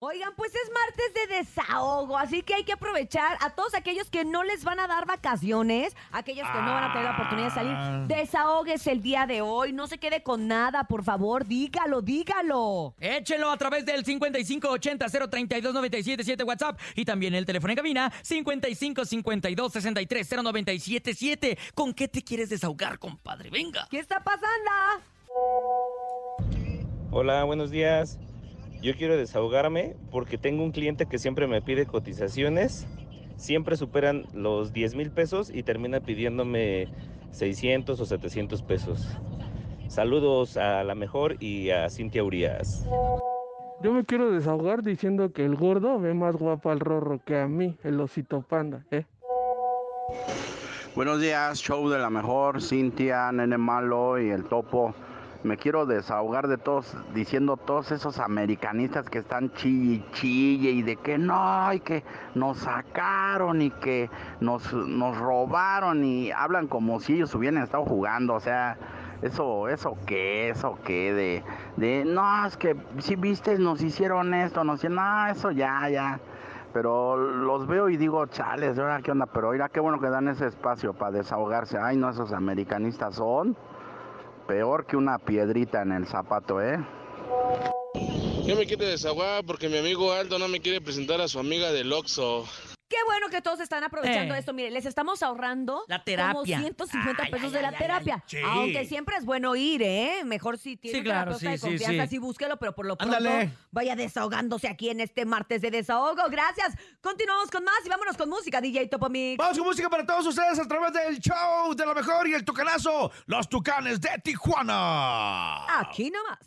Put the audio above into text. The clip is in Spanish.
Oigan, pues es martes de desahogo, así que hay que aprovechar a todos aquellos que no les van a dar vacaciones, aquellos que no van a tener la oportunidad de salir. Ah. Desahogues el día de hoy, no se quede con nada, por favor, dígalo, dígalo. Échenlo a través del 5580-032-977 WhatsApp y también el teléfono en cabina 5552-630977. ¿Con qué te quieres desahogar, compadre? Venga. ¿Qué está pasando? Hola, buenos días. Yo quiero desahogarme porque tengo un cliente que siempre me pide cotizaciones. Siempre superan los 10 mil pesos y termina pidiéndome 600 o 700 pesos. Saludos a la mejor y a Cintia Urias. Yo me quiero desahogar diciendo que el gordo ve más guapo al rorro que a mí, el osito panda, ¿eh? Buenos días, show de la mejor, Cintia, Nene Malo y el Topo. Me quiero desahogar de todos, diciendo todos esos americanistas que están chille y chille y de que no, y que nos sacaron y que nos, nos robaron y hablan como si ellos hubieran estado jugando, o sea, eso, eso qué, eso qué, de, de no, es que si viste, nos hicieron esto, nos hicieron, no, eso ya, ya. Pero los veo y digo, chales, ahora qué onda, pero mira qué bueno que dan ese espacio para desahogarse. Ay, no, esos americanistas son peor que una piedrita en el zapato, ¿eh? Yo me quiero desahogar porque mi amigo Aldo no me quiere presentar a su amiga del Oxxo. Qué bueno que todos están aprovechando Eh. esto. Mire, les estamos ahorrando La terapia. como 150 Ay, pesos ay, de la ay, ay, terapia. ay. Sí. Aunque siempre es bueno ir, ¿eh? Mejor si tiene Sí, un claro, terapeuta de sí, sí, confianza, sí. sí búsquelo, pero por lo pronto Ándale. vaya desahogándose aquí en este martes de desahogo. Gracias. Continuamos con más y vámonos con música, DJ Topo Mix. Vamos con música para todos ustedes a través del show de la mejor y el tucanazo, los tucanes de Tijuana. Aquí nomás.